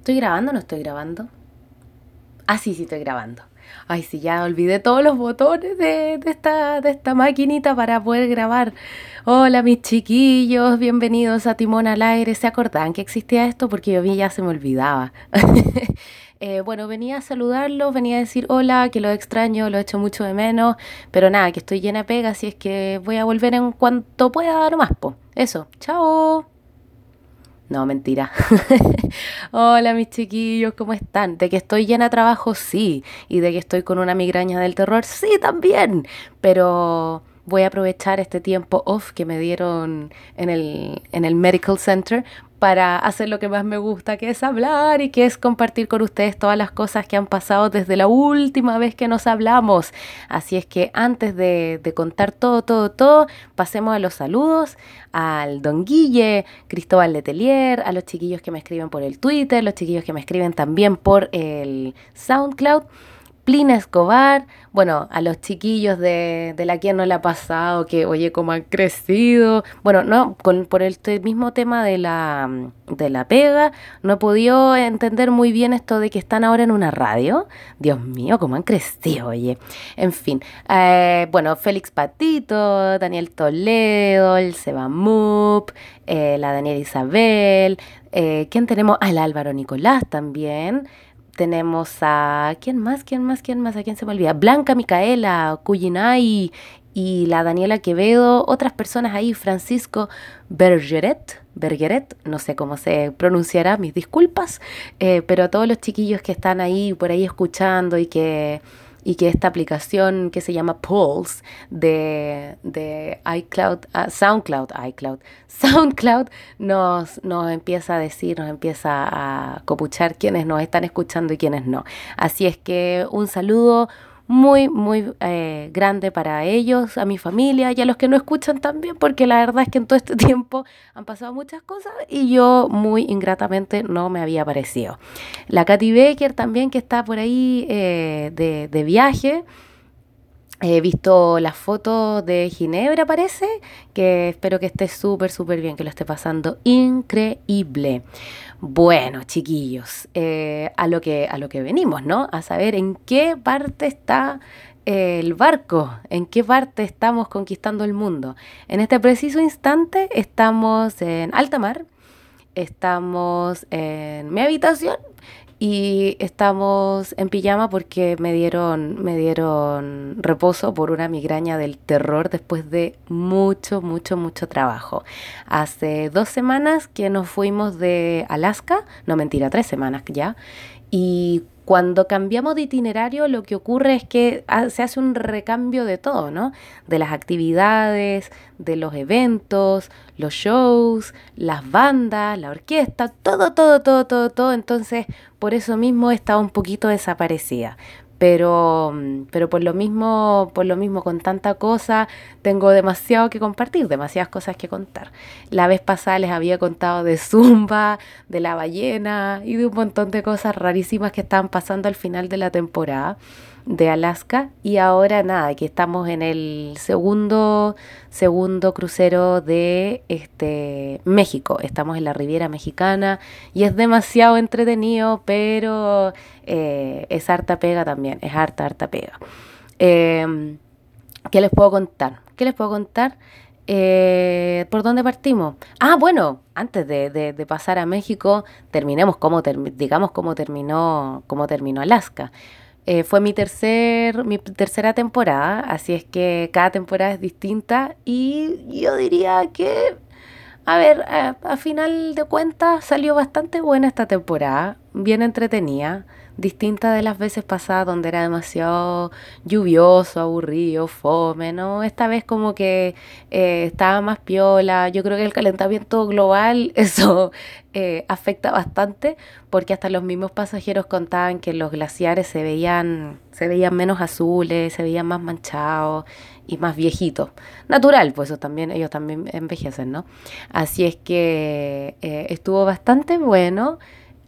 ¿Estoy grabando o no estoy grabando? Ah, sí, sí, estoy grabando. Ay, sí, ya olvidé todos los botones de, esta, de esta maquinita para poder grabar. Hola, mis chiquillos, bienvenidos a Timón al Aire. ¿Se acordaban que existía esto? Porque yo vi ya se me olvidaba. Eh, bueno, venía a saludarlos, venía a decir hola, que lo extraño, lo echo mucho de menos, pero nada, que estoy llena de pega, así es que voy a volver en cuanto pueda nomás, po. Eso, chao. No, mentira. Hola mis chiquillos, ¿cómo están? De que estoy llena de trabajo, sí. Y de que estoy con una migraña del terror, sí, también. Pero voy a aprovechar este tiempo off que me dieron en el, en el Medical Center para hacer lo que más me gusta, que es hablar y que es compartir con ustedes todas las cosas que han pasado desde la última vez que nos hablamos. Así es que antes de, contar todo, todo, todo, pasemos a los saludos al Don Guille, Cristóbal Letelier, a los chiquillos que me escriben por el Twitter, los chiquillos que me escriben también por el SoundCloud. Plina Escobar, bueno, a los chiquillos de, de la quien no le ha pasado, que oye, cómo han crecido. Bueno, no, con, por el mismo tema de la, de la pega, no he podido entender muy bien esto de que están ahora en una radio. Dios mío, cómo han crecido, oye. En fin, eh, bueno, Félix Patito, Daniel Toledo, el Seba Mup, eh, la Daniela Isabel, eh, ¿quién tenemos? Al Álvaro Nicolás también tenemos a. ¿Quién más? ¿Quién más? ¿Quién más? ¿A quién se me olvida? Blanca Micaela, Cuyinay y la Daniela Quevedo, otras personas ahí, Francisco Bergeret, Bergeret, no sé cómo se pronunciará, mis disculpas, eh, pero a todos los chiquillos que están ahí, por ahí escuchando y que y que esta aplicación que se llama Pulse de, de iCloud, ah, SoundCloud, iCloud, SoundCloud nos, nos empieza a decir, nos empieza a copuchar quienes nos están escuchando y quienes no. Así es que un saludo, muy, muy eh, grande para ellos, a mi familia y a los que no escuchan también, porque la verdad es que en todo este tiempo han pasado muchas cosas y yo muy ingratamente no me había aparecido. La Katy Baker también, que está por ahí eh, de, de viaje. He visto las fotos de Ginebra, parece, que espero que esté súper, súper bien, que lo esté pasando increíble. Bueno, chiquillos, eh, a, lo que, a lo que venimos, ¿no? A saber en qué parte está eh, el barco, en qué parte estamos conquistando el mundo. En este preciso instante estamos en alta mar, estamos en mi habitación y estamos en pijama porque me dieron, me dieron reposo por una migraña del terror después de mucho, mucho, mucho trabajo. Hace dos semanas que nos fuimos de Alaska, no mentira, tres semanas ya, y cuando cambiamos de itinerario, lo que ocurre es que se hace un recambio de todo, ¿no? De las actividades, de los eventos, los shows, las bandas, la orquesta, todo, todo, todo, todo, todo. Entonces, por eso mismo estaba un poquito desaparecida pero, pero por lo mismo, por lo mismo con tanta cosa, tengo demasiado que compartir, demasiadas cosas que contar. La vez pasada les había contado de Zumba, de la ballena y de un montón de cosas rarísimas que estaban pasando al final de la temporada de Alaska y ahora nada, que estamos en el segundo segundo crucero de este México. Estamos en la Riviera Mexicana y es demasiado entretenido, pero eh, es harta pega también, es harta, harta pega. Em, ¿Qué les puedo contar? ¿Qué les puedo contar? Eh, ¿Por dónde partimos? Ah, bueno, antes de, pasar a México, terminemos como digamos cómo terminó, cómo terminó Alaska. Eh, fue mi, tercer, mi tercera temporada, así es que cada temporada es distinta y yo diría que, a ver, a final de cuentas salió bastante buena esta temporada, bien entretenida distinta de las veces pasadas donde era demasiado lluvioso, aburrido, fome, ¿no? Esta vez como que eh, estaba más piola. Yo creo que el calentamiento global, eso eh, afecta bastante, porque hasta los mismos pasajeros contaban que los glaciares se veían, se veían menos azules, se veían más manchados y más viejitos. Natural, pues eso también, ellos también envejecen, ¿no? Así es que eh, estuvo bastante bueno.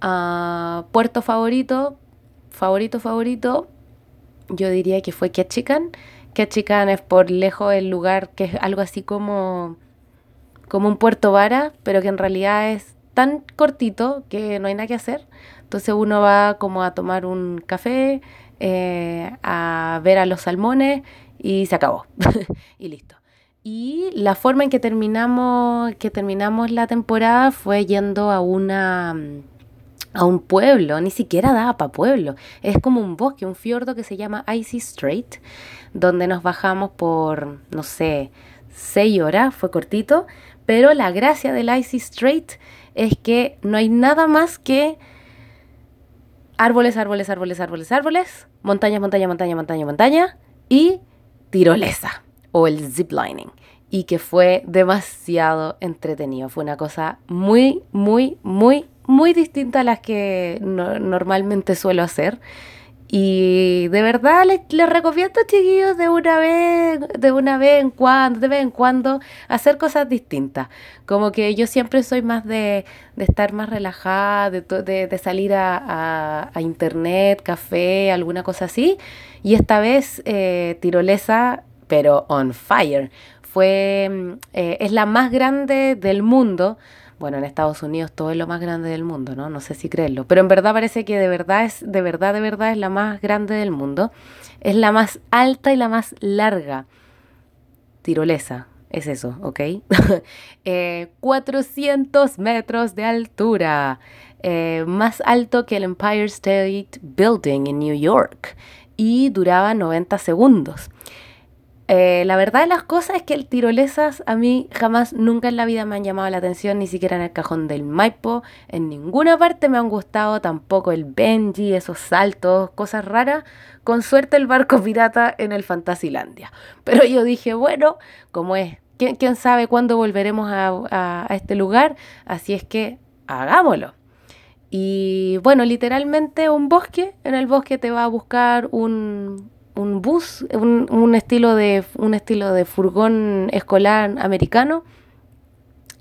Uh, puerto favorito, favorito, favorito, yo diría que fue Ketchikan. Ketchikan es por lejos el lugar que es algo así como, como un puerto vara, pero que en realidad es tan cortito que no hay nada que hacer. Entonces uno va como a tomar un café, eh, a ver a los salmones y se acabó. y listo. Y la forma en que terminamos, que terminamos la temporada fue yendo a una a un pueblo, ni siquiera daba para pueblo. Es como un bosque, un fiordo que se llama Icy Strait, donde nos bajamos por, no sé, seis horas, fue cortito, pero la gracia del Icy Strait es que no hay nada más que árboles, árboles, árboles, árboles, árboles, montaña, montaña, montaña, montaña, montaña y tirolesa o el ziplining y que fue demasiado entretenido. Fue una cosa muy, muy, muy, muy distinta a las que normalmente suelo hacer. Y de verdad les, les, recomiendo, chiquillos, de una vez, de una vez en cuando, de vez en cuando, hacer cosas distintas. Como que yo siempre soy más de, de estar más relajada, de, de, salir a, a, internet, café, alguna cosa así. Y esta vez eh, tirolesa, pero on fire. Fue, mm, eh, es la más grande del mundo bueno, en Estados Unidos todo es lo más grande del mundo, ¿no? No sé si creerlo, pero en verdad parece que de verdad es, de verdad, de verdad es la más grande del mundo. Es la más alta y la más larga. Tirolesa, es eso, ¿ok? 400 eh, metros de altura, eh, más alto que el Empire State Building en New York y duraba 90 segundos. Eh, la verdad de las cosas es que el tirolesas a mí jamás, nunca en la vida me han llamado la atención, ni siquiera en el cajón del Maipo, en ninguna parte me han gustado, tampoco el Benji, esos saltos, cosas raras, con suerte el barco pirata en el Fantasilandia. Pero yo dije, bueno, como es, ¿quién, sabe cuándo volveremos a este lugar? Así es que hagámoslo. Y bueno, literalmente un bosque, en el bosque te va a buscar un, un bus, un, estilo de, un estilo de furgón escolar americano.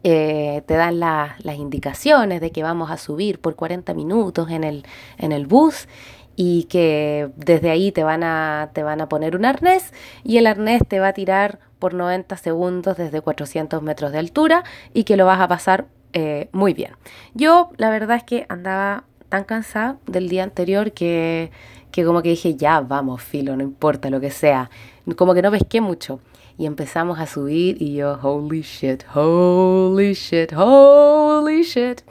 Eh, te dan las indicaciones de que vamos a subir por 40 minutos en el, en el bus y que desde ahí te van, a, te van a poner un arnés y el arnés te va a tirar por 90 segundos desde 400 metros de altura y que lo vas a pasar eh, muy bien. Yo la verdad es que andaba tan cansada del día anterior que que como que dije, ya, vamos, filo, no importa lo que sea. Como que no pesqué mucho. Y empezamos a subir y yo, holy shit, holy shit, holy shit.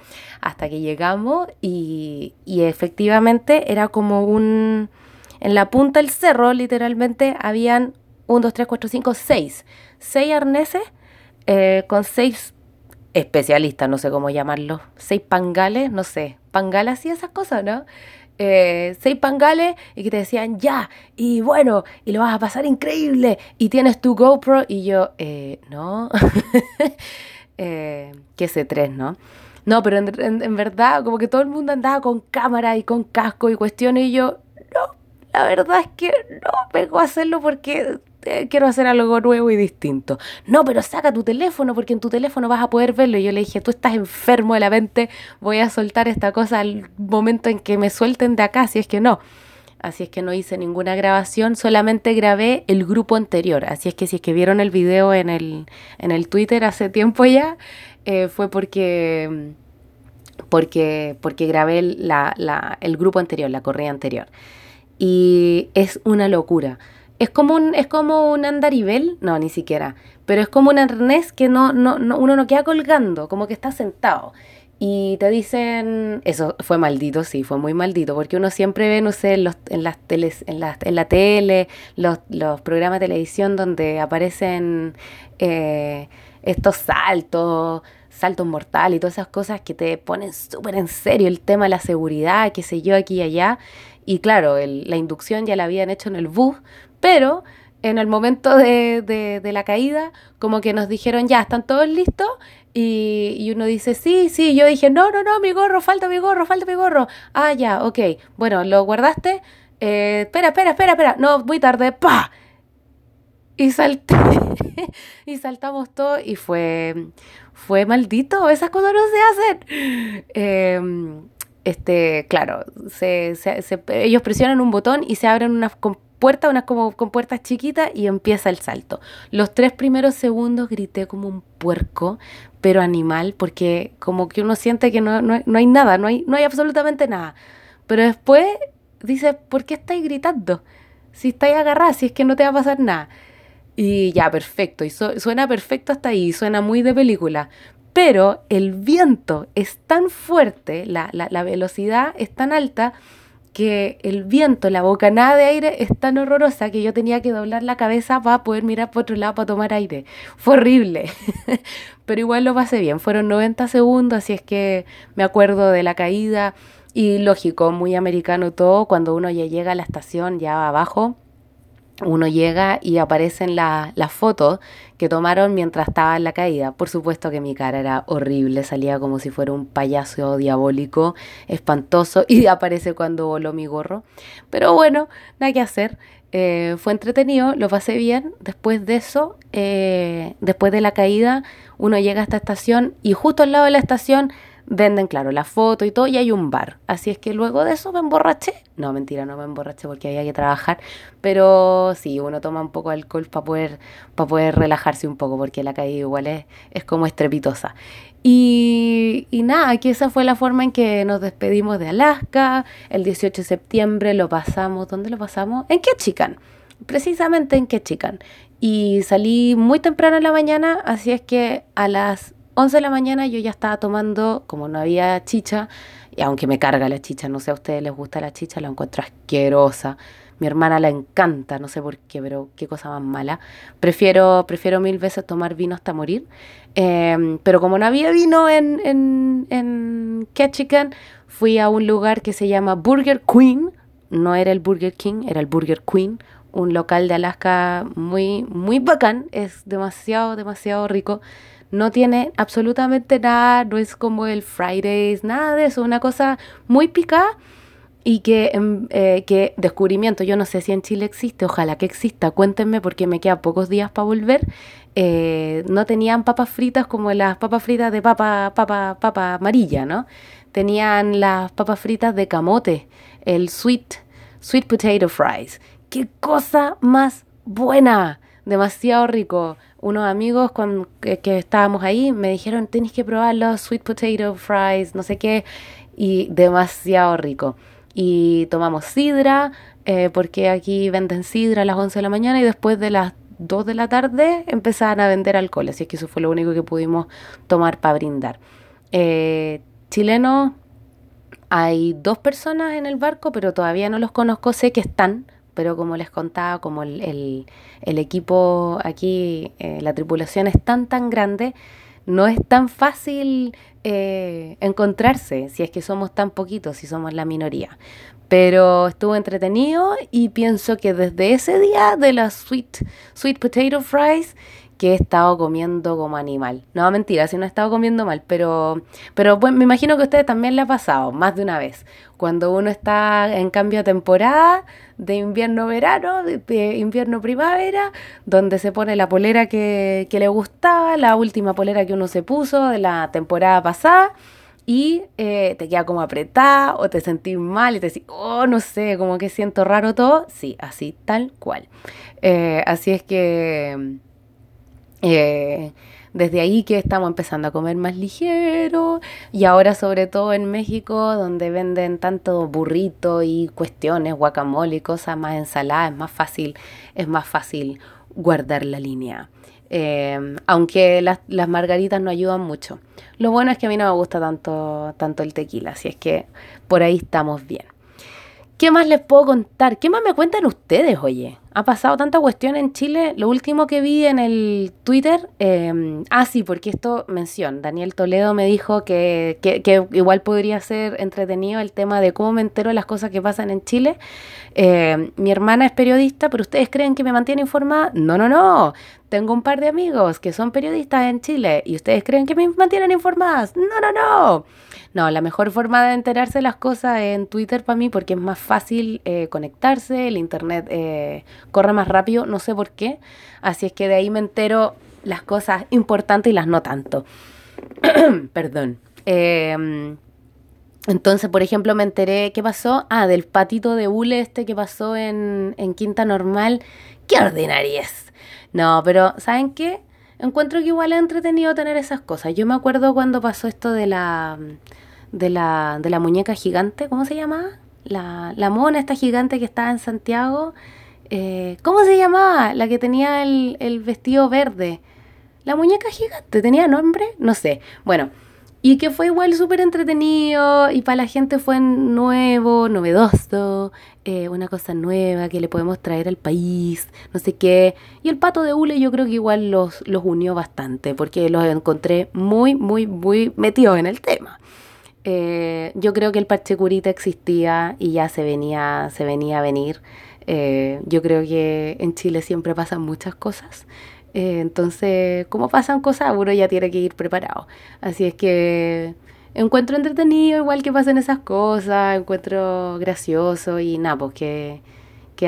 Hasta que llegamos y, y efectivamente era como un... En la punta del cerro, literalmente, habían 1, 2, 3, 4, 5, 6. 6 arneses eh, con 6 especialistas, no sé cómo llamarlos. 6 pangales, no sé. Pangalas y esas cosas, ¿no? Eh, seis pangales y que te decían ya, y bueno, y lo vas a pasar increíble, y tienes tu GoPro, y yo, eh, no, eh, que sé tres, ¿no? No, pero en, verdad, como que todo el mundo andaba con cámara y con casco y cuestiones, y yo, no, la verdad es que no vengo a hacerlo porque quiero hacer algo nuevo y distinto. No, pero saca tu teléfono porque en tu teléfono vas a poder verlo. Y yo le dije, tú estás enfermo de la mente, voy a soltar esta cosa al momento en que me suelten de acá, si es que no. Así es que no hice ninguna grabación, solamente grabé el grupo anterior. Así es que si es que vieron el video en el, en el Twitter hace tiempo ya, eh, fue porque, porque, porque grabé la, la, el grupo anterior, la corrida anterior. Y es una locura es como un, es como un andarivel, no, ni siquiera, pero es como un arnés que no, no, uno no queda colgando, como que está sentado. Y te dicen, eso fue maldito, sí, fue muy maldito, porque uno siempre ve, no sé, en, los, en las teles, en la, en la tele, los, los programas de televisión donde aparecen eh, estos saltos, saltos mortales y todas esas cosas que te ponen súper en serio el tema de la seguridad, qué sé yo, aquí y allá. Y claro, la inducción ya la habían hecho en el bus, pero en el momento de, la caída, como que nos dijeron, ya, ¿están todos listos? Y, uno dice, sí, sí. Yo dije, no, no, no, mi gorro, falta mi gorro, falta mi gorro. Ah, ya, ok. Bueno, ¿lo guardaste? Eh, espera, espera, espera, espera. No, muy tarde. ¡Pa! Y salté. y saltamos todos y fue, fue maldito. Esas cosas no se hacen. Eh, este, claro, se, ellos presionan un botón y se abren unas puertas, unas como con puertas chiquitas y empieza el salto. Los tres primeros segundos grité como un puerco, pero animal, porque como que uno siente que no, no, no hay nada, no hay, no hay absolutamente nada. Pero después dice, ¿por qué estáis gritando? Si estáis agarrados, si es que no te va a pasar nada. Y ya, perfecto. Y suena perfecto hasta ahí, suena muy de película. Pero el viento es tan fuerte, la, la velocidad es tan alta que el viento, la bocanada de aire es tan horrorosa que yo tenía que doblar la cabeza para poder mirar por otro lado para tomar aire. Fue horrible, pero igual lo pasé bien. Fueron 90 segundos, así es que me acuerdo de la caída y lógico, muy americano todo, cuando uno ya llega a la estación, ya abajo, uno llega y aparecen las fotos que tomaron mientras estaba en la caída. Por supuesto que mi cara era horrible, salía como si fuera un payaso diabólico, espantoso, y aparece cuando voló mi gorro. Pero bueno, nada que hacer. Eh, fue entretenido, lo pasé bien. Después de eso, eh, después de la caída, uno llega a esta estación y justo al lado de la estación venden, claro, la foto y todo, y hay un bar. Así es que luego de eso me emborraché. No, mentira, no me emborraché porque había que trabajar. Pero sí, uno toma un poco de alcohol para poder, poder relajarse un poco, porque la caída igual es, es como estrepitosa. Y, y nada, que esa fue la forma en que nos despedimos de Alaska. El 18 de septiembre lo pasamos, ¿dónde lo pasamos? En Ketchikan, precisamente en Ketchikan. Y salí muy temprano en la mañana, así es que a las 11 de la mañana yo ya estaba tomando, como no había chicha, y aunque me carga la chicha, no sé a ustedes les gusta la chicha, la encuentro asquerosa. Mi hermana la encanta, no sé por qué, pero qué cosa más mala. Prefiero, prefiero mil veces tomar vino hasta morir. Em, pero como no había vino en, en, en Ketchikan, fui a un lugar que se llama Burger Queen. No era el Burger King, era el Burger Queen. Un local de Alaska muy, muy bacán. Es demasiado, demasiado rico no tiene absolutamente nada, no es como el Fridays, nada de eso, una cosa muy picada y que, em, eh, que descubrimiento, yo no sé si en Chile existe, ojalá que exista, cuéntenme porque me quedan pocos días para volver. Eh, no tenían papas fritas como las papas fritas de papa, papa, papa amarilla, ¿no? Tenían las papas fritas de camote, el sweet, sweet potato fries. ¡Qué cosa más buena! Demasiado rico unos amigos con, que, estábamos ahí me dijeron, tienes que probar los sweet potato fries, no sé qué, y demasiado rico. Y tomamos sidra, eh, porque aquí venden sidra a las 11 de la mañana y después de las 2 de la tarde empezaban a vender alcohol, así que eso fue lo único que pudimos tomar para brindar. Eh, chileno, hay dos personas en el barco, pero todavía no los conozco, sé que están, pero como les contaba, como el, equipo aquí, eh, la tripulación es tan, tan grande, no es tan fácil eh, encontrarse si es que somos tan poquitos, si somos la minoría. Pero estuvo entretenido y pienso que desde ese día de las sweet, sweet potato fries que he estado comiendo como animal. No, mentira, si no he estado comiendo mal, pero, pero bueno, me imagino que a ustedes también le ha pasado más de una vez. Cuando uno está en cambio de temporada, de invierno-verano, de, invierno-primavera, donde se pone la polera que, que, le gustaba, la última polera que uno se puso de la temporada pasada. Y eh, te queda como apretada o te sentís mal y te decís, oh, no sé, como que siento raro todo. Sí, así, tal cual. Eh, así es que eh, desde ahí que estamos empezando a comer más ligero y ahora sobre todo en México donde venden tanto burrito y cuestiones, guacamole y cosas más ensaladas, es más fácil, es más fácil guardar la línea. Eh, aunque las, las, margaritas no ayudan mucho. Lo bueno es que a mí no me gusta tanto, tanto el tequila, así es que por ahí estamos bien. ¿Qué más les puedo contar? ¿Qué más me cuentan ustedes, oye? Ha pasado tanta cuestión en Chile. Lo último que vi en el Twitter, eh, ah, sí, porque esto mención, Daniel Toledo me dijo que, que, que, igual podría ser entretenido el tema de cómo me entero de las cosas que pasan en Chile. Eh, mi hermana es periodista, pero ustedes creen que me mantiene informada? No, no, no. Tengo un par de amigos que son periodistas en Chile y ustedes creen que me mantienen informadas. No, no, no. No, la mejor forma de enterarse de las cosas es en Twitter para mí porque es más fácil eh, conectarse, el internet eh, corre más rápido, no sé por qué. Así es que de ahí me entero las cosas importantes y las no tanto. Perdón. Em, Entonces, por ejemplo, me enteré qué pasó. Ah, del patito de hule este que pasó en, en Quinta Normal. ¡Qué ordinariez! No, pero ¿saben qué? Encuentro que igual es entretenido tener esas cosas. Yo me acuerdo cuando pasó esto de la de la, de la muñeca gigante, ¿cómo se llama? La, la mona esta gigante que estaba en Santiago. Eh, ¿Cómo se llamaba? La que tenía el, vestido verde. La muñeca gigante, ¿tenía nombre? No sé. Bueno, y que fue igual súper entretenido y para la gente fue nuevo, novedoso, eh, una cosa nueva que le podemos traer al país, no sé qué. Y el pato de hule yo creo que igual los, los unió bastante porque los encontré muy, muy, muy metidos en el tema. Eh, yo creo que el parche curita existía y ya se venía, se venía a venir. Eh, yo creo que en Chile siempre pasan muchas cosas. Eh, entonces, como pasan cosas, uno ya tiene que ir preparado. Así es que encuentro entretenido igual que pasen esas cosas, encuentro gracioso y nada, pues que,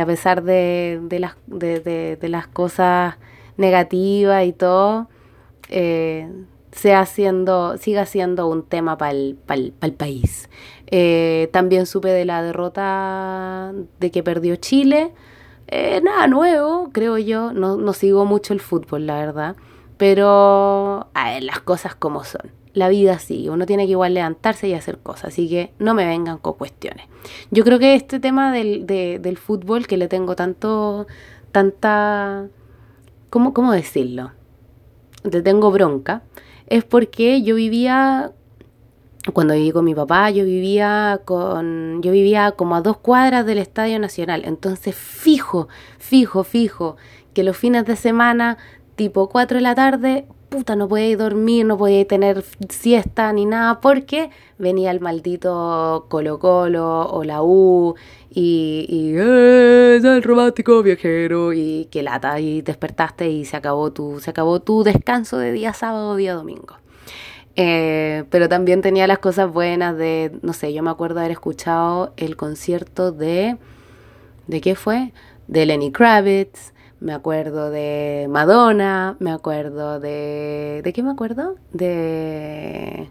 a pesar de, las, de, las cosas negativas y todo, eh, sea siendo, siga siendo un tema para el, país. Eh, también supe de la derrota de que perdió Chile. Eh, nada nuevo, creo yo. No, no, sigo mucho el fútbol, la verdad. Pero las cosas como son. La vida sigue. Uno tiene que igual levantarse y hacer cosas. Así que no me vengan con cuestiones. Yo creo que este tema del, del fútbol que le tengo tanto, tanta... ¿Cómo, cómo decirlo? Le tengo bronca es porque yo vivía, cuando viví con mi papá, yo vivía con, yo vivía como a dos cuadras del Estadio Nacional. Entonces, fijo, fijo, fijo, que los fines de semana, tipo 4 de la tarde, puta, no podía dormir, no podía tener siesta ni nada, porque venía el maldito Colo Colo o la U y, y es el romántico viajero y que lata y despertaste y se acabó tu, se acabó tu descanso de día sábado, día domingo. Eh, pero también tenía las cosas buenas de, no sé, yo me acuerdo haber escuchado el concierto de, ¿de qué fue? De Lenny Kravitz, me acuerdo de Madonna, me acuerdo de, ¿de qué me acuerdo? De,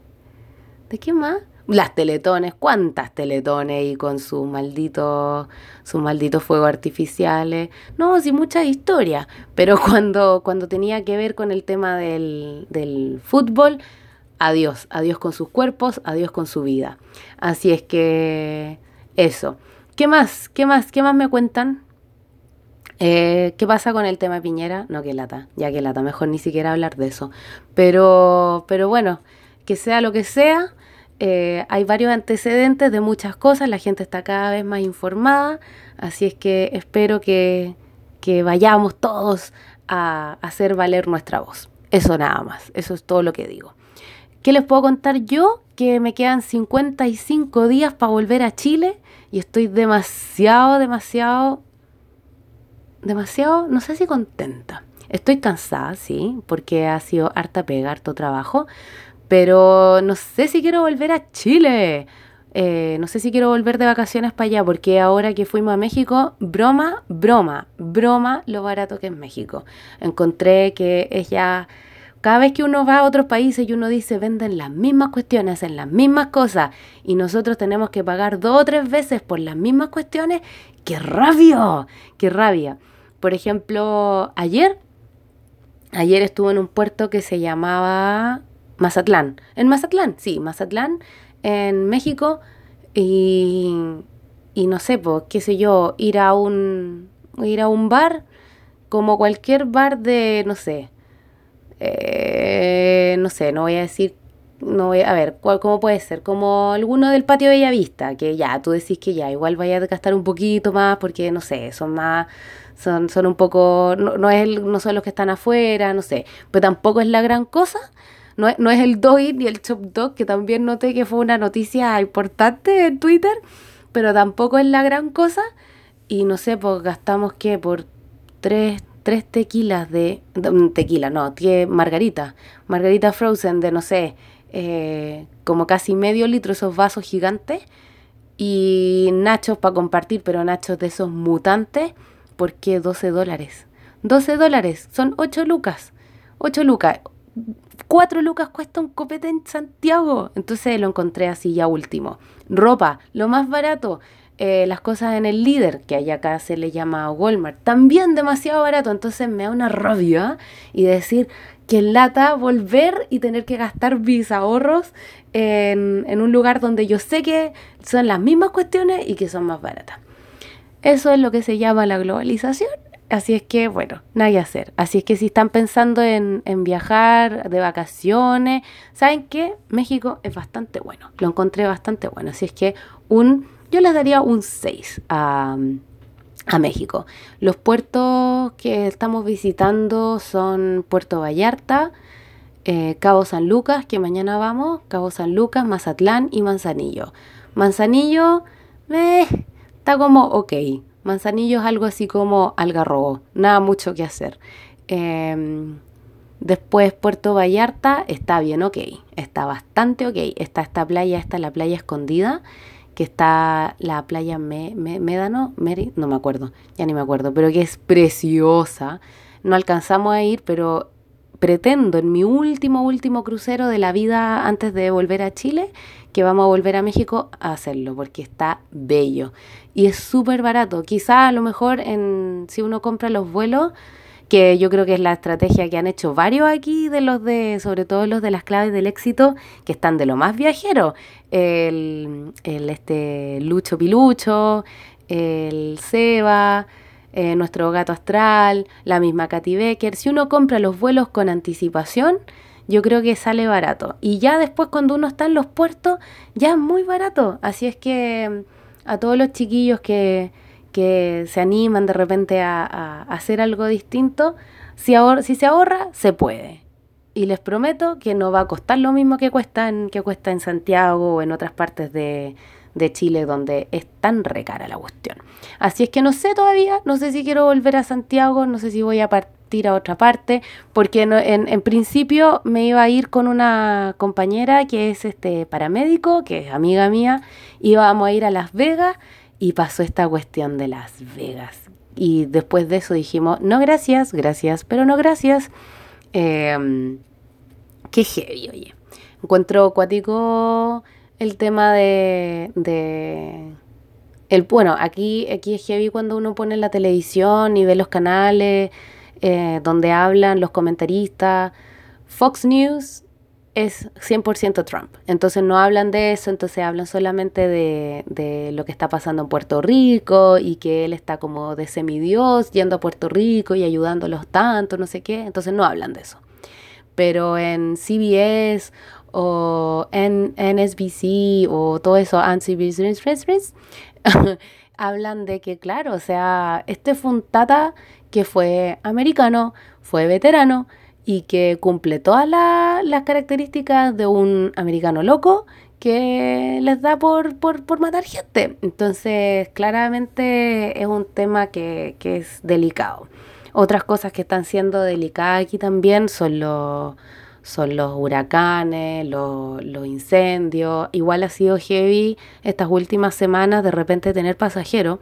¿de qué más? las teletones, cuántas teletones y con sus malditos sus malditos fuegos artificiales. No, sí, muchas historias. Pero cuando, cuando tenía que ver con el tema del, del fútbol, adiós, adiós con sus cuerpos, adiós con su vida. Así es que eso. ¿Qué más? ¿Qué más? ¿Qué más me cuentan? Eh, ¿Qué pasa con el tema Piñera? No, que lata, ya que lata, mejor ni siquiera hablar de eso. Pero, pero bueno, que sea lo que sea, eh, hay varios antecedentes de muchas cosas, la gente está cada vez más informada, así es que espero que, vayamos todos a, hacer valer nuestra voz. Eso nada más, eso es todo lo que digo. ¿Qué les puedo contar yo? Que me quedan 55 días para volver a Chile y estoy demasiado, demasiado, demasiado, no sé si contenta. Estoy cansada, sí, porque ha sido harta pega, harto trabajo, pero no sé si quiero volver a Chile. Eh, no sé si quiero volver de vacaciones para allá, porque ahora que fuimos a México, broma, broma, broma lo barato que es México. Encontré que es ya... Cada vez que uno va a otros países y uno dice venden las mismas cuestiones, en las mismas cosas, y nosotros tenemos que pagar dos o tres veces por las mismas cuestiones, ¡qué rabia! ¡Qué rabia! Por ejemplo, ayer, ayer estuve en un puerto que se llamaba Mazatlán. En Mazatlán, sí, Mazatlán, en México. Y, y no sé, pues, qué sé yo, ir a un, ir a un bar, como cualquier bar de, no sé, eh, no sé, no voy a decir, no voy a, ver, ¿cuál, ¿cómo puede ser? Como alguno del patio Bellavista, que ya, tú decís que ya, igual vaya a gastar un poquito más porque, no sé, son más, son, son un poco, no, no, es no son los que están afuera, no sé, pero tampoco es la gran cosa no, es el Doggy ni el Chop Dog, que también noté que fue una noticia importante en Twitter, pero tampoco es la gran cosa. Y no sé, pues gastamos que por tres, tres tequilas de, mm, tequila, no, tiene margarita, margarita frozen de no sé, eh, como casi medio litro esos vasos gigantes y nachos para compartir, pero nachos de esos mutantes, ¿por qué 12 dólares? 12 dólares, son 8 lucas. 8 lucas 4 lucas cuesta un copete en Santiago. Entonces lo encontré así ya último. Ropa, lo más barato. Eh, las cosas en el líder, que allá acá se le llama Walmart, también demasiado barato. Entonces me da una rabia y decir que lata volver y tener que gastar mis ahorros en, en un lugar donde yo sé que son las mismas cuestiones y que son más baratas. Eso es lo que se llama la globalización Así es que, bueno, nada que hacer. Así es que si están pensando en, viajar de vacaciones, ¿saben qué? México es bastante bueno. Lo encontré bastante bueno. Así es que un, yo les daría un 6 a, México. Los puertos que estamos visitando son Puerto Vallarta, eh, Cabo San Lucas, que mañana vamos, Cabo San Lucas, Mazatlán y Manzanillo. Manzanillo, eh, está como ok Manzanillo es algo así como algarrobo, nada mucho que hacer. Em, después Puerto Vallarta está bien ok, está bastante ok. Está esta playa, está la playa escondida, que está la playa Médano, Mary, no me acuerdo, ya ni me acuerdo, pero que es preciosa. No alcanzamos a ir, pero pretendo en mi último, último crucero de la vida antes de volver a Chile, que vamos a volver a México a hacerlo, porque está bello y es súper barato. Quizá a lo mejor en, si uno compra los vuelos, que yo creo que es la estrategia que han hecho varios aquí de los de, sobre todo los de las claves del éxito, que están de lo más viajero. El, el este Lucho Pilucho, el Seba, eh, nuestro gato astral, la misma Katy Becker. Si uno compra los vuelos con anticipación, yo creo que sale barato. Y ya después cuando uno está en los puertos, ya es muy barato. Así es que a todos los chiquillos que, se animan de repente a, hacer algo distinto, si, si se ahorra, se puede. Y les prometo que no va a costar lo mismo que cuesta en, que cuesta en Santiago o en otras partes de, de Chile donde es tan recara la cuestión. Así es que no sé todavía, no sé si quiero volver a Santiago, no sé si voy a partir a otra parte, porque en, en, principio me iba a ir con una compañera que es este paramédico, que es amiga mía, íbamos a ir a Las Vegas y pasó esta cuestión de Las Vegas. Y después de eso dijimos, no gracias, gracias, pero no gracias. Em, qué heavy, oye. Encuentro acuático el tema de, de el, bueno, aquí, aquí es heavy cuando uno pone la televisión y ve los canales eh, donde hablan los comentaristas. Fox News es 100% Trump. Entonces no hablan de eso, entonces hablan solamente de, de, lo que está pasando en Puerto Rico y que él está como de semidios yendo a Puerto Rico y ayudándolos tanto, no sé qué. Entonces no hablan de eso. Pero en CBS o en NSBC o todo eso, Ansi Business hablan de que, claro, o sea, este fue un tata que fue americano, fue veterano, y que cumple todas las características de un americano loco que les da por, por, matar gente. Entonces, claramente es un tema que, es delicado. Otras cosas que están siendo delicadas aquí también son los, son los huracanes, los, los incendios. Igual ha sido heavy estas últimas semanas de repente tener pasajeros.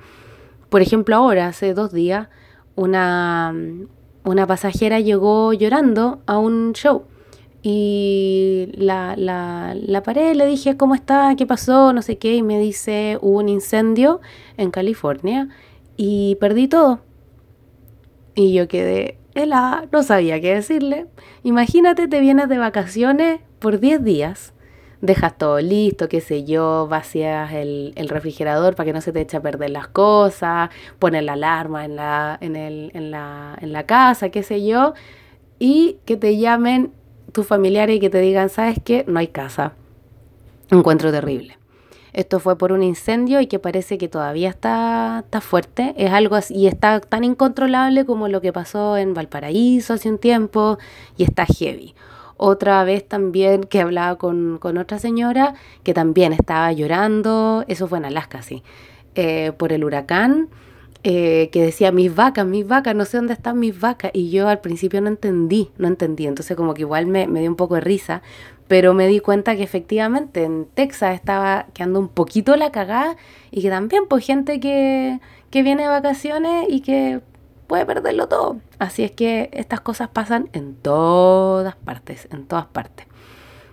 Por ejemplo, ahora, hace dos días, una, una pasajera llegó llorando a un show y la, la, la paré, le dije, ¿cómo está? ¿Qué pasó? No sé qué, y me dice, hubo un incendio en California y perdí todo. Y yo quedé helada, no sabía qué decirle. Imagínate, te vienes de vacaciones por 10 días dejas todo listo, qué sé yo, vacías el, refrigerador para que no se te eche a perder las cosas, pones la alarma en la, en, el, en, la, en la casa, qué sé yo, y que te llamen tus familiares y que te digan, ¿sabes qué? No hay casa. Encuentro terrible. Esto fue por un incendio y que parece que todavía está, está fuerte. Es algo así, y está tan incontrolable como lo que pasó en Valparaíso hace un tiempo y está heavy. Otra vez también que hablaba con, otra señora que también estaba llorando, eso fue en Alaska, sí, eh, por el huracán, eh, que decía, mis vacas, mis vacas, no sé dónde están mis vacas. Y yo al principio no entendí, no entendí. Entonces como que igual me, dio un poco de risa, pero me di cuenta que efectivamente en Texas estaba quedando un poquito la cagada y que también pues gente que, que viene de vacaciones y que puede perderlo todo. Así es que estas cosas pasan en todas partes, en todas partes.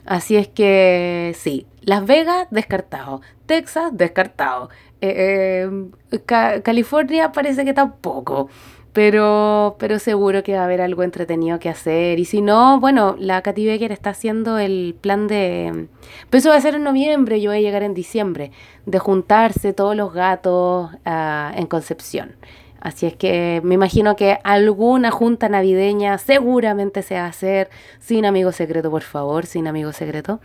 Así es que sí, Las Vegas descartado, Texas descartado, eh, eh, California parece que tampoco. Pero, pero seguro que va a haber algo entretenido que hacer. Y si no, bueno, la Katy Becker está haciendo el plan de... Pero eso va a ser en noviembre, yo voy a llegar en diciembre, de juntarse todos los gatos uh, en Concepción. Así es que me imagino que alguna junta navideña seguramente se va a hacer sin amigo secreto, por favor, sin amigo secreto.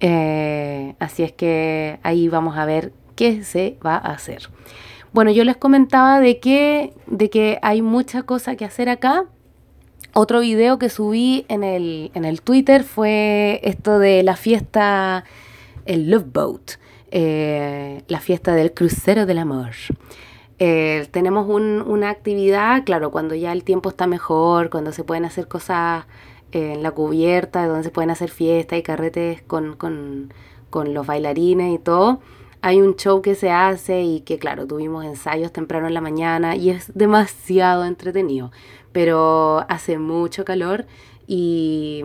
Eh, así es que ahí vamos a ver qué se va a hacer. Bueno, yo les comentaba de que, de que hay mucha cosa que hacer acá. Otro video que subí en el, en el Twitter fue esto de la fiesta, el Love Boat, eh, la fiesta del crucero del amor. Eh, tenemos una actividad, claro, cuando ya el tiempo está mejor, cuando se pueden hacer cosas en la cubierta, donde se pueden hacer fiestas y carretes con, con, con los bailarines y todo. Hay un show que se hace y que claro, tuvimos ensayos temprano en la mañana y es demasiado entretenido, pero hace mucho calor y,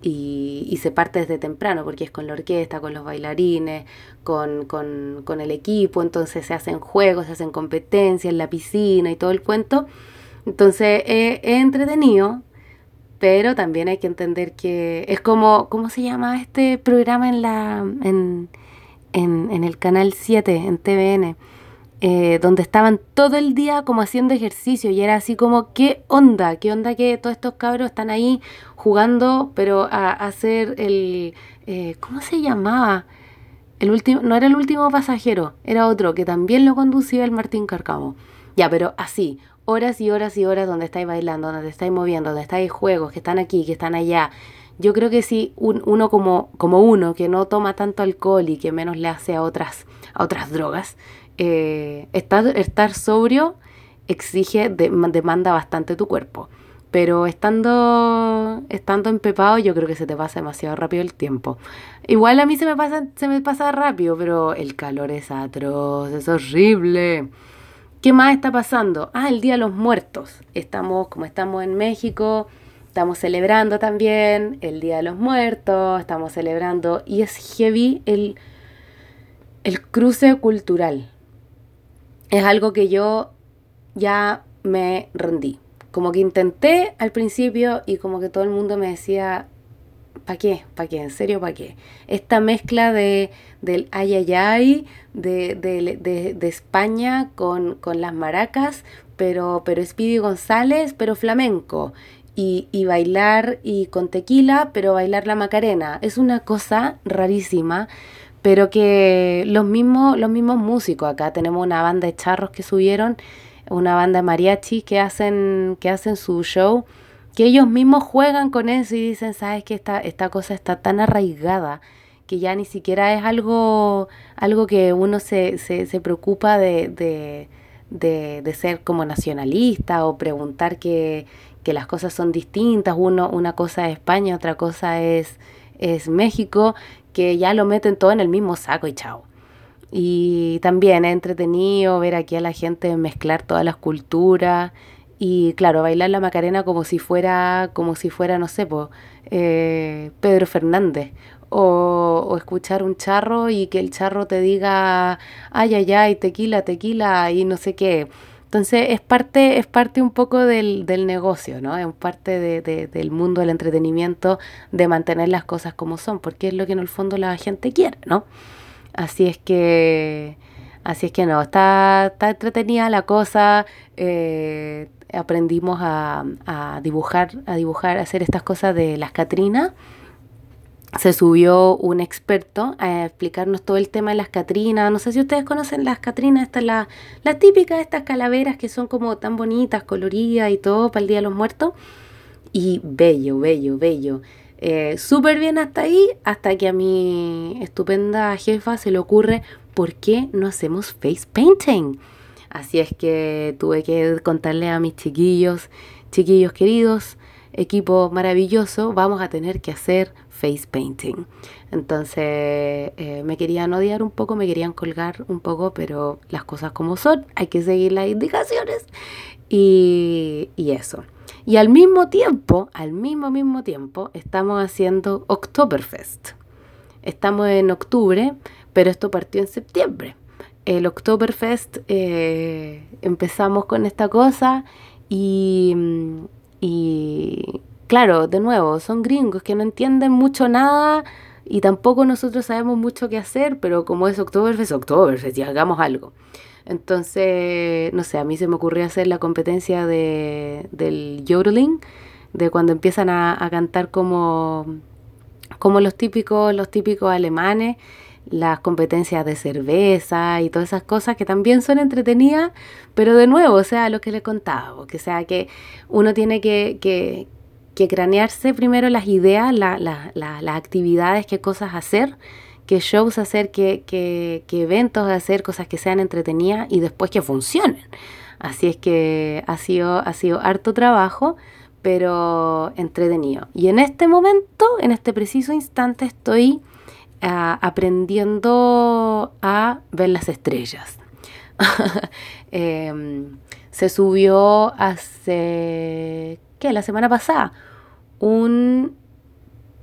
y, se parte desde temprano porque es con la orquesta, con los bailarines, con, con, con el equipo, entonces se hacen juegos, se hacen competencias en la piscina y todo el cuento. Entonces es entretenido, pero también hay que entender que es como, ¿cómo se llama este programa en la... En, en, el canal 7, en TVN, eh, donde estaban todo el día como haciendo ejercicio y era así como, ¿qué onda? ¿Qué onda que todos estos cabros están ahí jugando, pero a, hacer el... Eh, ¿Cómo se llamaba? El último, no era el último pasajero, era otro que también lo conducía el Martín Carcamo. Ya, pero así, horas y horas y horas donde estáis bailando, donde estáis moviendo, donde estáis juegos, que están aquí, que están allá, yo creo que si uno como, como uno que no toma tanto alcohol y que menos le hace a otras, a otras drogas, eh, estar, estar, sobrio exige, demanda bastante tu cuerpo. Pero estando, estando empepado, yo creo que se te pasa demasiado rápido el tiempo. Igual a mí se me pasa, se me pasa rápido, pero el calor es atroz, es horrible. ¿Qué más está pasando? Ah, el Día de los Muertos. Estamos, como estamos en México, Estamos celebrando también el Día de los Muertos, estamos celebrando y es heavy el, el cruce cultural. Es algo que yo ya me rendí. Como que intenté al principio y como que todo el mundo me decía, ¿para qué? ¿Para qué? ¿En serio para qué? Esta mezcla de, del ay ay de, de, de España con, con, las maracas, pero, pero Speedy González, pero flamenco y, bailar y con tequila, pero bailar la Macarena. Es una cosa rarísima, pero que los mismos, los mismos músicos, acá tenemos una banda de charros que subieron, una banda de mariachi que hacen, que hacen su show, que ellos mismos juegan con eso y dicen, sabes que esta, esta cosa está tan arraigada que ya ni siquiera es algo, algo que uno se, se, se preocupa de, de, de, de ser como nacionalista o preguntar que, que las cosas son distintas, uno, una cosa es España, otra cosa es, es México, que ya lo meten todo en el mismo saco y chao. Y también es entretenido ver aquí a la gente mezclar todas las culturas y claro, bailar la Macarena como si fuera, como si fuera, no sé, eh, Pedro Fernández. O, o, escuchar un charro y que el charro te diga, ay, ay, ay, tequila, tequila y no sé qué. Entonces es parte, es parte un poco del, del negocio, ¿no? Es parte de, del mundo del entretenimiento de mantener las cosas como son, porque es lo que en el fondo la gente quiere, ¿no? Así es que, así es que no, está, está entretenida la cosa. Eh, aprendimos a, a dibujar, a dibujar, a hacer estas cosas de las Catrinas se subió un experto a explicarnos todo el tema de las Catrinas. No sé si ustedes conocen las Catrinas, esta la, la típica de estas calaveras que son como tan bonitas, coloridas y todo para el Día de los Muertos. Y bello, bello, bello. Eh, Súper bien hasta ahí, hasta que a mi estupenda jefa se le ocurre, ¿por qué no hacemos face painting? Así es que tuve que contarle a mis chiquillos, chiquillos queridos, equipo maravilloso, vamos a tener que hacer face painting. Entonces eh, me querían odiar un poco, me querían colgar un poco, pero las cosas como son, hay que seguir las indicaciones y, y eso. Y al mismo tiempo, al mismo mismo tiempo, estamos haciendo Oktoberfest. Estamos en octubre, pero esto partió en septiembre. El Oktoberfest eh, empezamos con esta cosa y, y claro, de nuevo, son gringos que no entienden mucho nada y tampoco nosotros sabemos mucho qué hacer, pero como es Oktoberfest, Oktoberfest y hagamos algo. Entonces, no sé, a mí se me ocurrió hacer la competencia de, del yodeling, de cuando empiezan a, a cantar como, como los típicos, los típicos alemanes, las competencias de cerveza y todas esas cosas que también son entretenidas, pero de nuevo, o sea, lo que le contaba, que sea que uno tiene que, que, que cranearse primero las ideas, la, la, las actividades, qué cosas hacer, qué shows hacer, qué, eventos hacer, cosas que sean entretenidas y después que funcionen. Así es que ha sido, ha sido harto trabajo, pero entretenido. Y en este momento, en este preciso instante, estoy uh, aprendiendo a ver las estrellas. eh, se subió hace, ¿qué? La semana pasada, un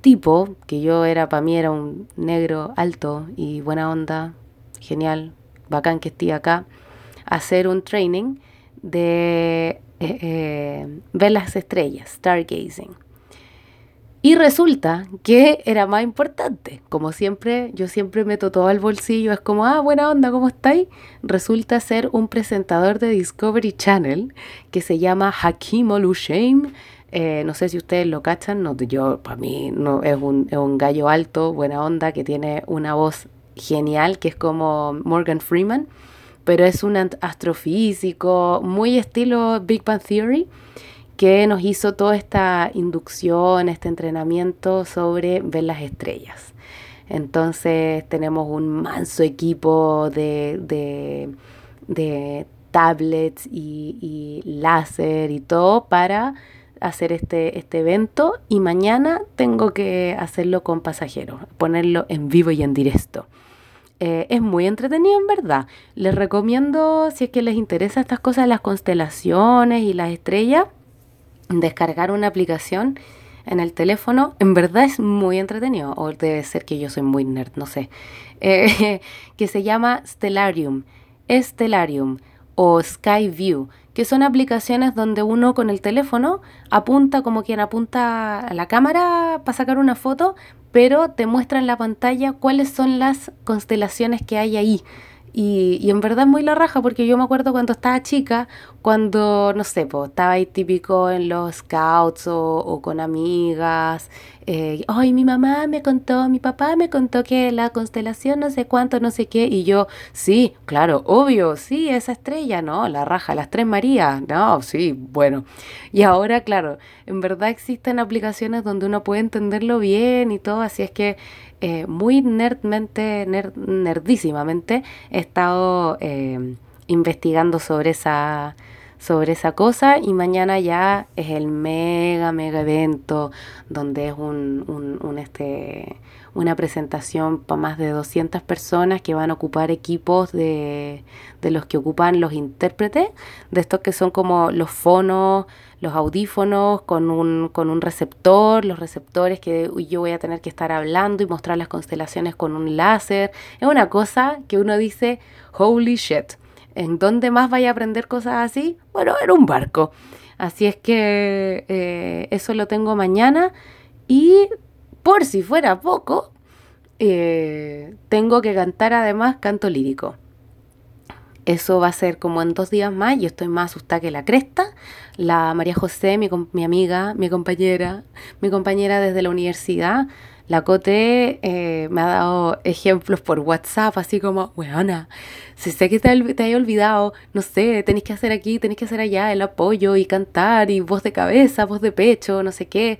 tipo que yo era, para mí era un negro alto y buena onda, genial, bacán que esté acá, hacer un training de eh, eh, ver las estrellas, stargazing. Y resulta que era más importante. Como siempre, yo siempre meto todo al bolsillo. Es como, ah, buena onda, ¿cómo estáis? Resulta ser un presentador de Discovery Channel que se llama Hakim Olusheim. Eh, no sé si ustedes lo cachan. No, yo, para mí, no, es, un, es un gallo alto, buena onda, que tiene una voz genial, que es como Morgan Freeman. Pero es un astrofísico, muy estilo Big Bang Theory que nos hizo toda esta inducción, este entrenamiento sobre ver las estrellas. Entonces tenemos un manso equipo de, de, de tablets y, y, láser y todo para hacer este, este evento y mañana tengo que hacerlo con pasajeros, ponerlo en vivo y en directo. Eh, es muy entretenido en verdad. Les recomiendo, si es que les interesa estas cosas las constelaciones y las estrellas, descargar una aplicación en el teléfono, en verdad es muy entretenido, o debe ser que yo soy muy nerd, no sé, eh, que se llama Stellarium, Stellarium o Sky View, que son aplicaciones donde uno con el teléfono apunta como quien apunta a la cámara para sacar una foto, pero te muestra en la pantalla cuáles son las constelaciones que hay ahí. Y, en verdad es muy la raja porque yo me acuerdo cuando estaba chica, cuando, no sé, pues estaba ahí típico en los scouts o, o con amigas. Eh, Ay, mi mamá me contó, mi papá me contó que la constelación no sé cuánto, no sé qué. Y yo, sí, claro, obvio, sí, esa estrella, ¿no? La raja, las tres Marías, no, sí, bueno. Y ahora, claro, en verdad existen aplicaciones donde uno puede entenderlo bien y todo, así es que eh, muy nerdmente, nerd, nerdísimamente, he estado eh, investigando sobre esa, sobre esa cosa y mañana ya es el mega, mega evento donde es un, un, este, una presentación para más de 200 personas que van a ocupar equipos de, de los que ocupan los intérpretes, de estos que son como los fonos, los audífonos con un, con un receptor, los receptores que yo voy a tener que estar hablando y mostrar las constelaciones con un láser. Es una cosa que uno dice, holy shit. ¿En dónde más vaya a aprender cosas así? Bueno, en un barco. Así es que eh, eso lo tengo mañana y por si fuera poco, eh, tengo que cantar además canto lírico. Eso va a ser como en dos días más. Yo estoy más asustada que la cresta. La María José, mi, mi amiga, mi compañera, mi compañera desde la universidad, la Cote eh, me ha dado ejemplos por WhatsApp, así como, weona, si sé que te, te olvidado, no sé, tenéis que hacer aquí, tenéis que hacer allá el apoyo y cantar y voz de cabeza, voz de pecho, no sé qué.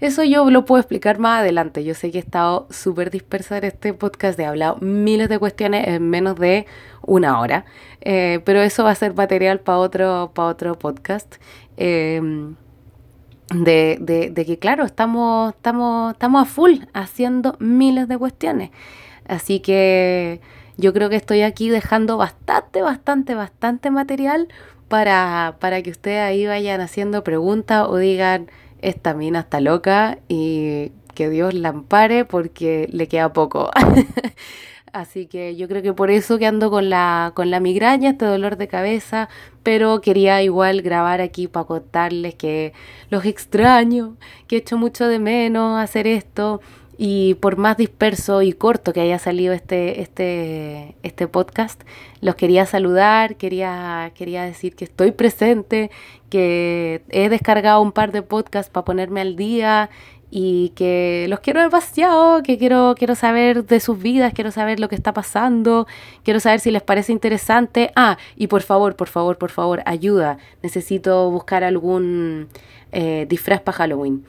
Eso yo lo puedo explicar más adelante. Yo sé que he estado súper dispersa en este podcast, he hablado miles de cuestiones en menos de una hora, eh, pero eso va a ser material para otro, para otro podcast. Eh, de, de, de, que, claro, estamos, estamos, estamos a full haciendo miles de cuestiones. Así que yo creo que estoy aquí dejando bastante, bastante, bastante material para, para que ustedes ahí vayan haciendo preguntas o digan, esta mina está loca y que Dios la ampare porque le queda poco. Así que yo creo que por eso que ando con la, con la migraña, este dolor de cabeza, pero quería igual grabar aquí para contarles que los extraño, que he hecho mucho de menos hacer esto y por más disperso y corto que haya salido este, este, este podcast, los quería saludar, quería, quería decir que estoy presente, que he descargado un par de podcasts para ponerme al día y que los quiero demasiado, que quiero, quiero saber de sus vidas, quiero saber lo que está pasando, quiero saber si les parece interesante. Ah, y por favor, por favor, por favor, ayuda. Necesito buscar algún eh, disfraz para Halloween.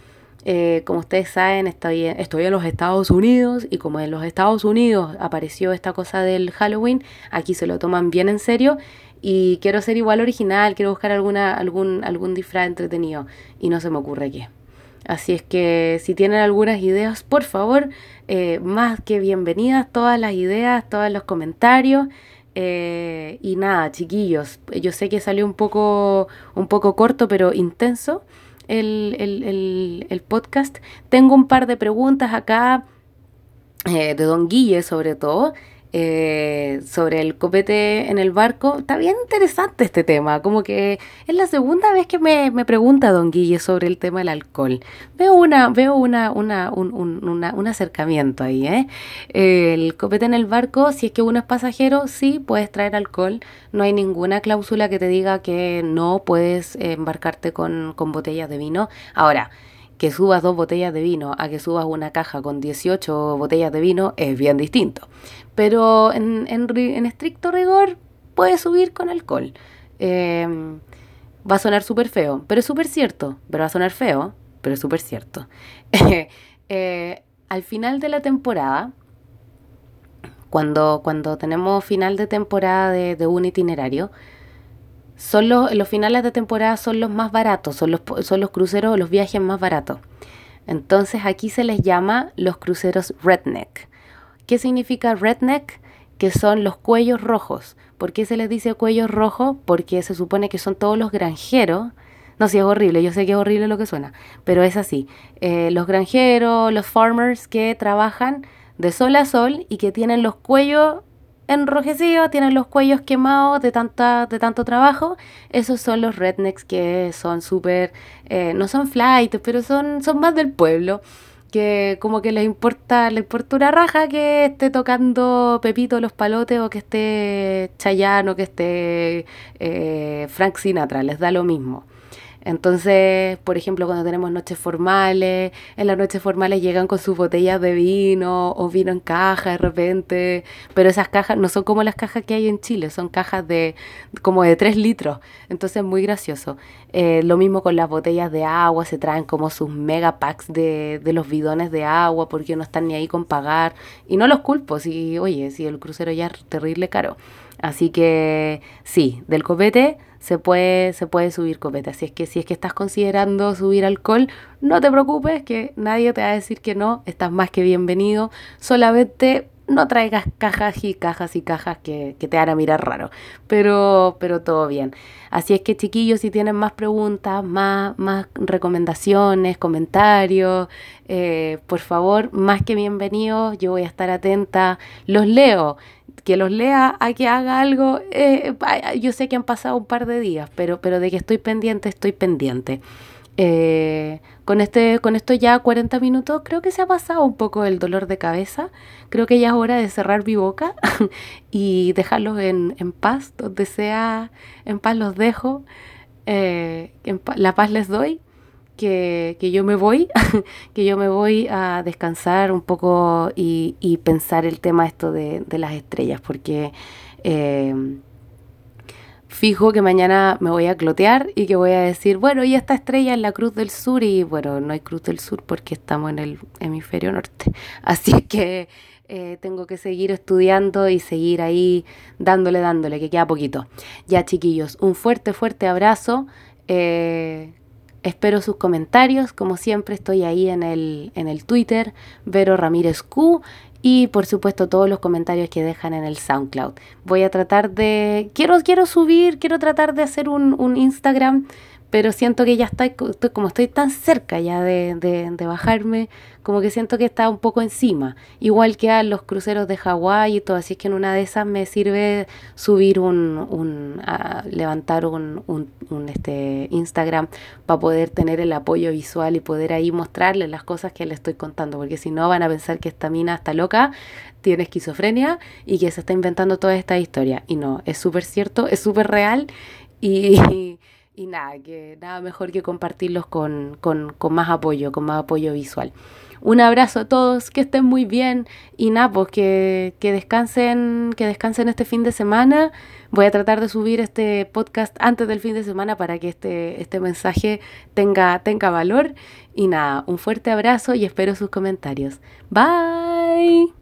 Eh, como ustedes saben, estoy, estoy en los Estados Unidos y como en los Estados Unidos apareció esta cosa del Halloween, aquí se lo toman bien en serio y quiero ser igual original, quiero buscar alguna, algún, algún disfraz entretenido y no se me ocurre qué. Así es que si tienen algunas ideas, por favor, eh, más que bienvenidas todas las ideas, todos los comentarios. Eh, y nada, chiquillos, yo sé que salió un poco, un poco corto, pero intenso el, el, podcast. Tengo un par de preguntas acá, eh, de Don Guille sobre todo. Eh, sobre el copete en el barco. Está bien interesante este tema, como que es la segunda vez que me, pregunta Don Guille sobre el tema del alcohol. Veo una, veo una, una, un, un, acercamiento ahí, ¿eh? El copete en el barco, si es que uno es pasajero, sí puedes traer alcohol. No hay ninguna cláusula que te diga que no puedes embarcarte con, con botellas de vino. Ahora, que subas dos botellas de vino a que subas una caja con 18 botellas de vino es bien distinto. Pero en, en, estricto rigor puedes subir con alcohol. Em, va a sonar súper feo, pero es súper cierto. Pero va a sonar feo, pero es súper cierto. Eh, al final de la temporada, cuando, cuando tenemos final de temporada de, de un itinerario, son los, los finales de temporada son los más baratos, son los, son los cruceros o los viajes más baratos. Entonces aquí se les llama los cruceros redneck. ¿Qué significa redneck? Que son los cuellos rojos. ¿Por qué se les dice cuellos rojos? Porque se supone que son todos los granjeros. No, si es horrible, yo sé que es horrible lo que suena, pero es así. Eh, los granjeros, los farmers que trabajan de sol a sol y que tienen los cuellos enrojecidos, tienen los cuellos quemados de, tanta, de tanto trabajo. Esos son los rednecks que son súper, eh, no son flight, pero son, son más del pueblo. Que como que les importa, les importa una raja que esté tocando Pepito los palotes o que esté Chayano, que esté eh, Frank Sinatra, les da lo mismo. Entonces, por ejemplo, cuando tenemos noches formales, en las noches formales llegan con sus botellas de vino o vino en caja de repente, pero esas cajas no son como las cajas que hay en Chile, son cajas de como de 3 litros, entonces es muy gracioso. Eh, lo mismo con las botellas de agua, se traen como sus mega packs de, de los bidones de agua porque no están ni ahí con pagar y no los culpo, si, oye, si el crucero ya es terrible caro. Así que sí, del copete se puede, se puede subir copete. Así es que si es que estás considerando subir alcohol, no te preocupes, que nadie te va a decir que no, estás más que bienvenido. Solamente no traigas cajas y cajas y cajas que, te van a mirar raro, pero, pero todo bien. Así es que chiquillos, si tienen más preguntas, más, más recomendaciones, comentarios, eh, por favor, más que bienvenidos, yo voy a estar atenta, los leo que los lea a que haga algo, eh, yo sé que han pasado un par de días, pero, pero de que estoy pendiente, estoy pendiente. Eh, con, este, con esto ya 40 minutos creo que se ha pasado un poco el dolor de cabeza. Creo que ya es hora de cerrar mi boca y dejarlos en, en paz, donde sea, en paz los dejo, eh, la paz les doy. Que, yo me voy, que yo me voy a descansar un poco y, pensar el tema esto de, las estrellas, porque eh, fijo que mañana me voy a clotear y que voy a decir, bueno, y esta estrella es la Cruz del Sur y bueno, no hay Cruz del Sur porque estamos en el hemisferio norte. Así que eh, tengo que seguir estudiando y seguir ahí dándole, dándole, que queda poquito. Ya chiquillos, un fuerte, fuerte abrazo. Eh, Espero sus comentarios, como siempre estoy ahí en el, en el Twitter, Vero Ramírez Q, y por supuesto todos los comentarios que dejan en el SoundCloud. Voy a tratar de, quiero, quiero subir, quiero tratar de hacer un, un Instagram pero siento que ya está, como estoy tan cerca ya de, de, bajarme, como que siento que está un poco encima, igual que a los cruceros de Hawái y todo, así que en una de esas me sirve subir un, un levantar un, un, un, este Instagram para poder tener el apoyo visual y poder ahí mostrarles las cosas que les estoy contando, porque si no van a pensar que esta mina está loca, tiene esquizofrenia y que se está inventando toda esta historia, y no, es súper cierto, es súper real y y nada, que nada mejor que compartirlos con, con, con, más apoyo, con más apoyo visual. Un abrazo a todos, que estén muy bien y nada, pues que, que, descansen, que descansen este fin de semana. Voy a tratar de subir este podcast antes del fin de semana para que este, este mensaje tenga, tenga valor. Y nada, un fuerte abrazo y espero sus comentarios. Bye.